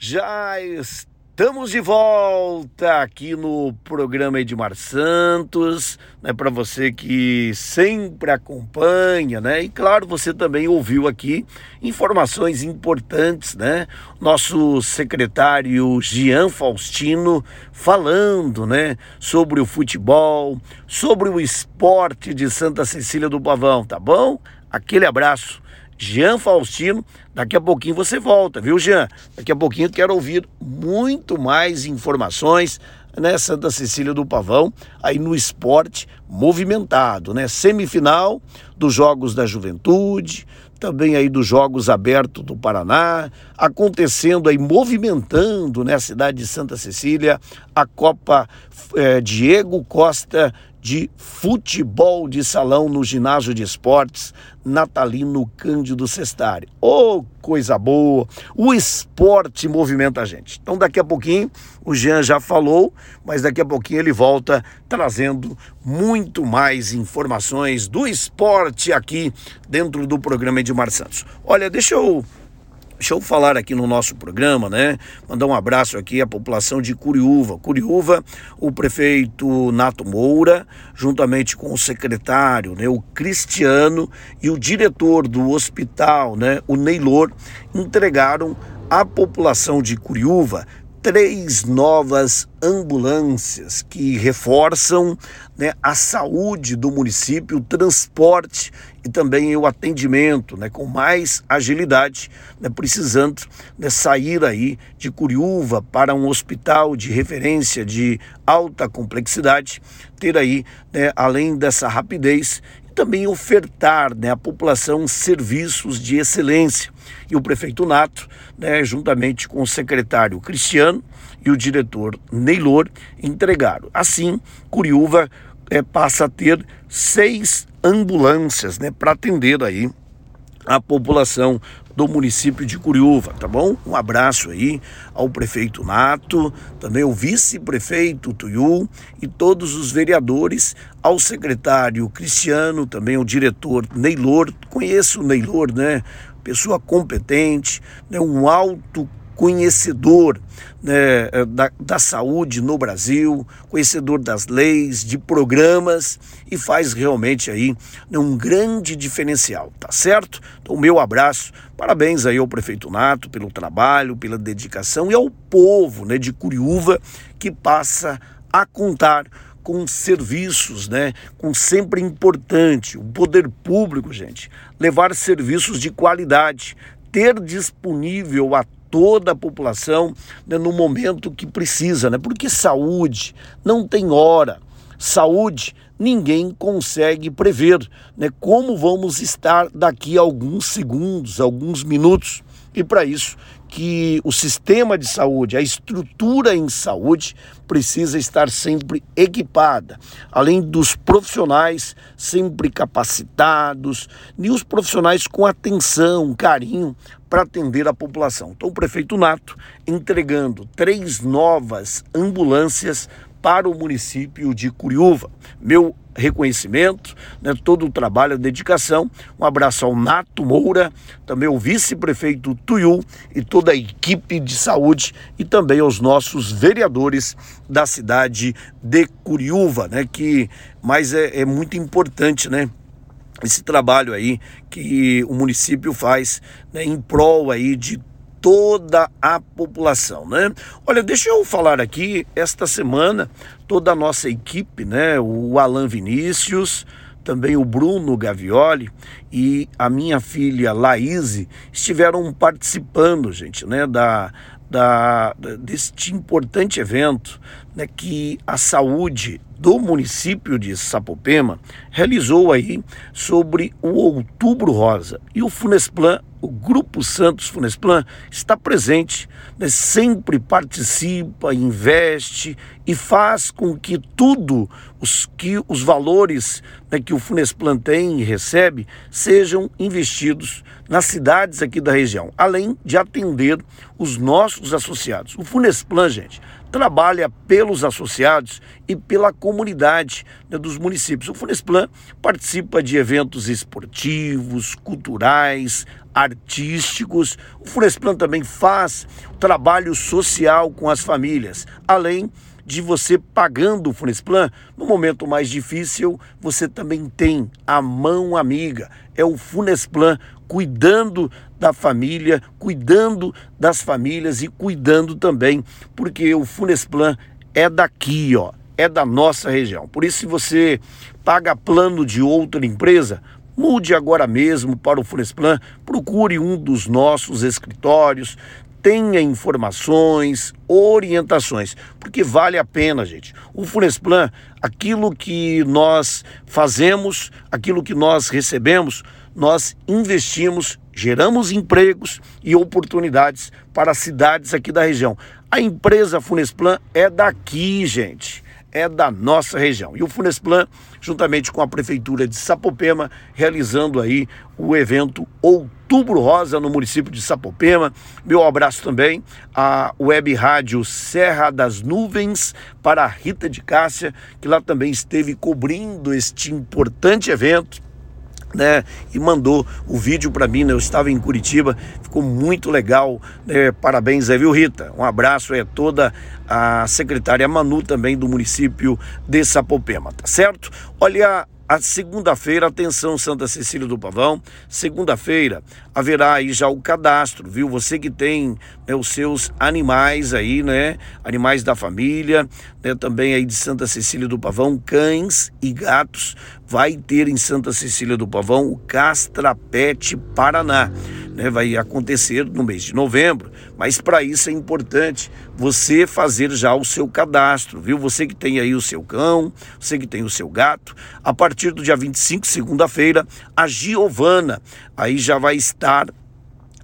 Já estamos de volta aqui no programa Edmar Santos, né, para você que sempre acompanha, né? E claro, você também ouviu aqui informações importantes, né? Nosso secretário Jean Faustino falando, né, sobre o futebol, sobre o esporte de Santa Cecília do Pavão, tá bom? Aquele abraço. Jean Faustino. Daqui a pouquinho você volta, viu, Jean? Daqui a pouquinho quero ouvir muito mais informações, né? Santa Cecília do Pavão, aí no esporte movimentado, né? Semifinal dos Jogos da Juventude, também aí dos Jogos Abertos do Paraná, acontecendo aí, movimentando né, a cidade de Santa Cecília, a Copa é, Diego Costa de futebol de salão no ginásio de esportes Natalino Cândido Sestari. Oh, coisa boa! O esporte movimenta a gente. Então, daqui a pouquinho, o Jean já falou, mas daqui a pouquinho ele volta trazendo muito mais informações do esporte aqui dentro do programa Edmar Santos. Olha, deixa eu Deixa eu falar aqui no nosso programa, né? Mandar um abraço aqui à população de Curiúva. Curiúva, o prefeito Nato Moura, juntamente com o secretário, né, o Cristiano e o diretor do hospital, né, o Neylor, entregaram à população de Curiúva três novas ambulâncias que reforçam né, a saúde do município, o transporte e também o atendimento né, com mais agilidade, né, precisando né, sair aí de Curiúva para um hospital de referência de alta complexidade, ter aí, né, além dessa rapidez, também ofertar né, à população serviços de excelência. E o prefeito Nato, né, juntamente com o secretário Cristiano e o diretor Neylor, entregaram. Assim, Curiúva é, passa a ter seis ambulâncias né, para atender aí a população do município de Curiúva, tá bom? Um abraço aí ao prefeito Nato, também ao vice-prefeito Tuiu e todos os vereadores, ao secretário Cristiano, também ao diretor Neylor. Conheço o Neylor, né? Pessoa competente, né? um alto conhecedor né, eh, da, da saúde no Brasil, conhecedor das leis, de programas e faz realmente aí né, um grande diferencial, tá certo? Então, meu abraço, parabéns aí ao prefeito Nato pelo trabalho, pela dedicação e ao povo né, de Curiúva que passa a contar com serviços, né? Com sempre importante, o poder público, gente, levar serviços de qualidade, ter disponível a toda a população né, no momento que precisa, né? Porque saúde não tem hora. Saúde ninguém consegue prever, né? Como vamos estar daqui a alguns segundos, alguns minutos. E para isso que o sistema de saúde, a estrutura em saúde precisa estar sempre equipada, além dos profissionais sempre capacitados e os profissionais com atenção, carinho para atender a população. Então, o prefeito Nato entregando três novas ambulâncias para o município de Curiúva. Meu reconhecimento, né, todo o trabalho, a dedicação. Um abraço ao Nato Moura, também ao vice-prefeito Tuiu e toda a equipe de saúde e também aos nossos vereadores da cidade de Curiúva, né, que mas é, é muito importante, né? esse trabalho aí que o município faz né, em prol aí de toda a população, né? Olha, deixa eu falar aqui esta semana toda a nossa equipe, né? O Alan Vinícius, também o Bruno Gavioli e a minha filha Laís estiveram participando, gente, né, da, da, deste importante evento né, que a saúde do município de Sapopema realizou aí sobre o Outubro Rosa. E o Funesplan, o Grupo Santos Funesplan, está presente, né, sempre participa, investe e faz com que tudo os que os valores né, que o Funesplan tem e recebe sejam investidos nas cidades aqui da região, além de atender os nossos associados. O Funesplan, gente, trabalha pelos associados e pela comunidade né, dos municípios. O Funesplan participa de eventos esportivos, culturais, artísticos. O Funesplan também faz trabalho social com as famílias, além de você pagando o Funesplan, no momento mais difícil, você também tem a mão amiga. É o Funesplan cuidando da família, cuidando das famílias e cuidando também, porque o Funesplan é daqui, ó, é da nossa região. Por isso, se você paga plano de outra empresa, mude agora mesmo para o Funesplan, procure um dos nossos escritórios, tenha informações, orientações, porque vale a pena, gente. O Funesplan, aquilo que nós fazemos, aquilo que nós recebemos, nós investimos, geramos empregos e oportunidades para as cidades aqui da região. A empresa Funesplan é daqui, gente é da nossa região. E o Funesplan, juntamente com a Prefeitura de Sapopema, realizando aí o evento Outubro Rosa no município de Sapopema. Meu abraço também à Web Rádio Serra das Nuvens para a Rita de Cássia, que lá também esteve cobrindo este importante evento né, e mandou o vídeo para mim, né, eu estava em Curitiba, ficou muito legal, né, parabéns aí, viu Rita? Um abraço é toda a secretária Manu também do município de Sapopema, tá certo? Olha, a segunda-feira, atenção Santa Cecília do Pavão, segunda-feira haverá aí já o cadastro, viu? Você que tem né, os seus animais aí, né? Animais da família, né? Também aí de Santa Cecília do Pavão, cães e gatos, vai ter em Santa Cecília do Pavão o Castrapete Paraná né, vai acontecer no mês de novembro, mas para isso é importante você fazer já o seu cadastro, viu? Você que tem aí o seu cão, você que tem o seu gato, a partir do dia 25, segunda-feira, a Giovana aí já vai estar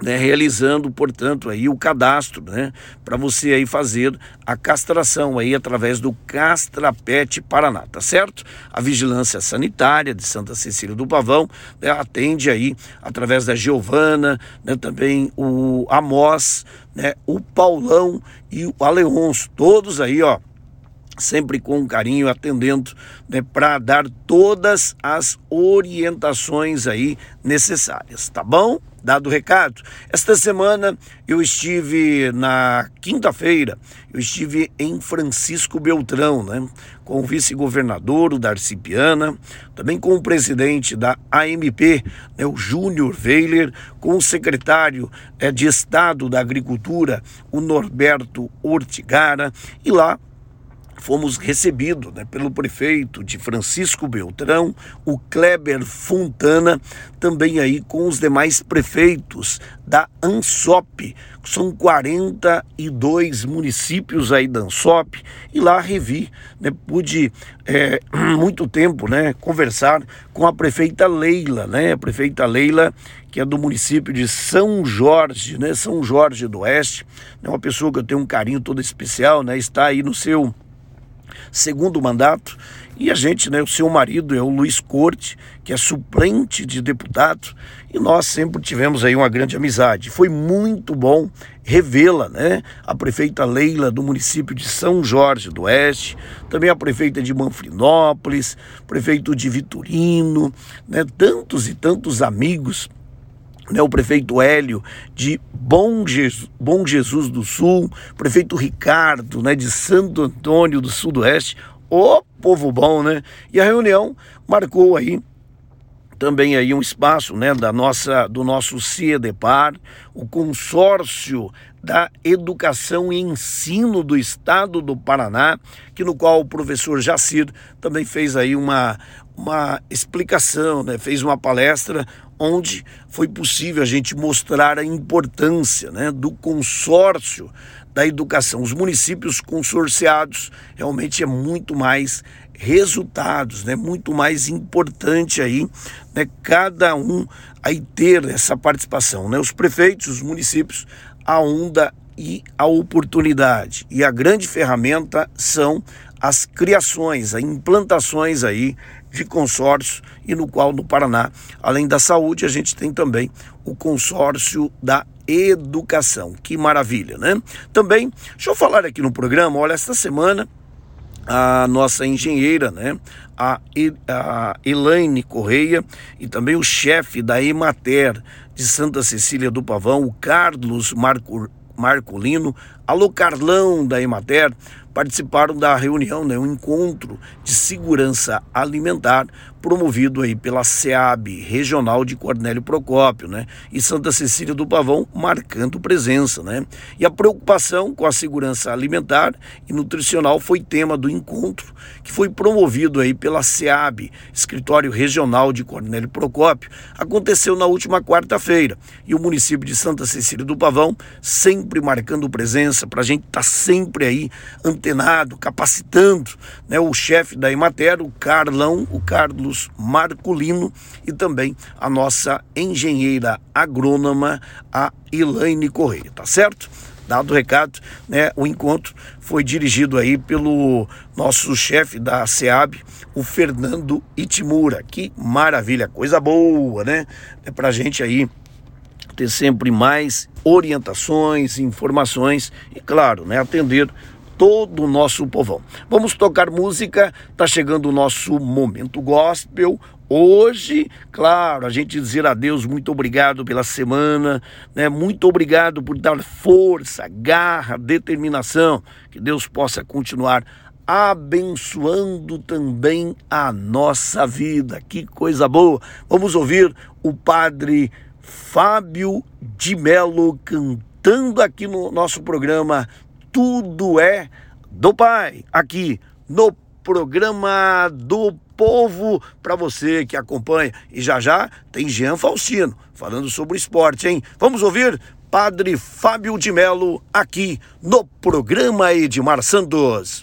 né, realizando, portanto, aí o cadastro, né, para você aí fazer a castração aí através do Castrapet Paraná, tá certo? A Vigilância Sanitária de Santa Cecília do Pavão né, atende aí através da Giovana, né, também o Amós, né, o Paulão e o Aleonso, todos aí, ó, sempre com carinho, atendendo né, para dar todas as orientações aí necessárias, tá bom? Dado o recado. Esta semana eu estive na quinta-feira, eu estive em Francisco Beltrão, né? Com o vice-governador, o Darcy Piana, também com o presidente da AMP, né, o Júnior Weiler, com o secretário é, de Estado da Agricultura, o Norberto Ortigara, e lá fomos recebidos né, pelo prefeito de Francisco Beltrão, o Kleber Fontana, também aí com os demais prefeitos da ANSOP, são 42 municípios aí da ANSOP, e lá revi, né, pude é, muito tempo né, conversar com a prefeita Leila, né, a prefeita Leila, que é do município de São Jorge, né, São Jorge do Oeste, é uma pessoa que eu tenho um carinho todo especial, né, está aí no seu segundo mandato. E a gente, né, o seu marido é o Luiz Corte, que é suplente de deputado, e nós sempre tivemos aí uma grande amizade. Foi muito bom revê-la, né? A prefeita Leila do município de São Jorge do Oeste, também a prefeita de Manfrinópolis, prefeito de Vitorino, né? Tantos e tantos amigos né, o prefeito Hélio de Bom Jesus, Bom Jesus do Sul, prefeito Ricardo né, de Santo Antônio do Sudoeste, o povo bom, né? E a reunião marcou aí também aí um espaço, né, da nossa do nosso CIEDEPAR, o consórcio da educação e ensino do estado do Paraná, que no qual o professor Jacir também fez aí uma uma explicação, né? fez uma palestra onde foi possível a gente mostrar a importância né, do consórcio da educação. Os municípios consorciados realmente é muito mais resultados, né? Muito mais importante aí, né? Cada um aí ter essa participação, né? Os prefeitos, os municípios, a onda e a oportunidade. E a grande ferramenta são as criações, as implantações aí de consórcio e no qual no Paraná, além da saúde, a gente tem também o consórcio da educação. Que maravilha, né? Também, deixa eu falar aqui no programa, olha, esta semana a nossa engenheira, né, a, a Elaine Correia e também o chefe da Emater de Santa Cecília do Pavão, o Carlos Marco, Marcolino, alô Carlão da Emater, participaram da reunião, né, um encontro de segurança alimentar promovido aí pela SEAB Regional de Cornélio Procópio, né? E Santa Cecília do Pavão marcando presença, né? E a preocupação com a segurança alimentar e nutricional foi tema do encontro que foi promovido aí pela SEAB, Escritório Regional de Cornélio Procópio. Aconteceu na última quarta-feira e o município de Santa Cecília do Pavão sempre marcando presença para a gente estar tá sempre aí antenado, capacitando, né? O chefe da Emater, o Carlão, o Carlos Marculino e também a nossa engenheira agrônoma, a Elaine Correia, tá certo? Dado o recado, né, o encontro foi dirigido aí pelo nosso chefe da SEAB, o Fernando Itimura. Que maravilha, coisa boa, né? É pra gente aí ter sempre mais orientações, informações e, claro, né, atender todo o nosso povão. Vamos tocar música, tá chegando o nosso momento gospel. Hoje, claro, a gente dizer a Deus muito obrigado pela semana, né? Muito obrigado por dar força, garra, determinação, que Deus possa continuar abençoando também a nossa vida. Que coisa boa. Vamos ouvir o padre Fábio de Melo cantando aqui no nosso programa tudo é do Pai, aqui no programa do povo para você que acompanha. E já já tem Jean Faustino falando sobre esporte, hein? Vamos ouvir Padre Fábio de Melo aqui no programa Edmar Santos.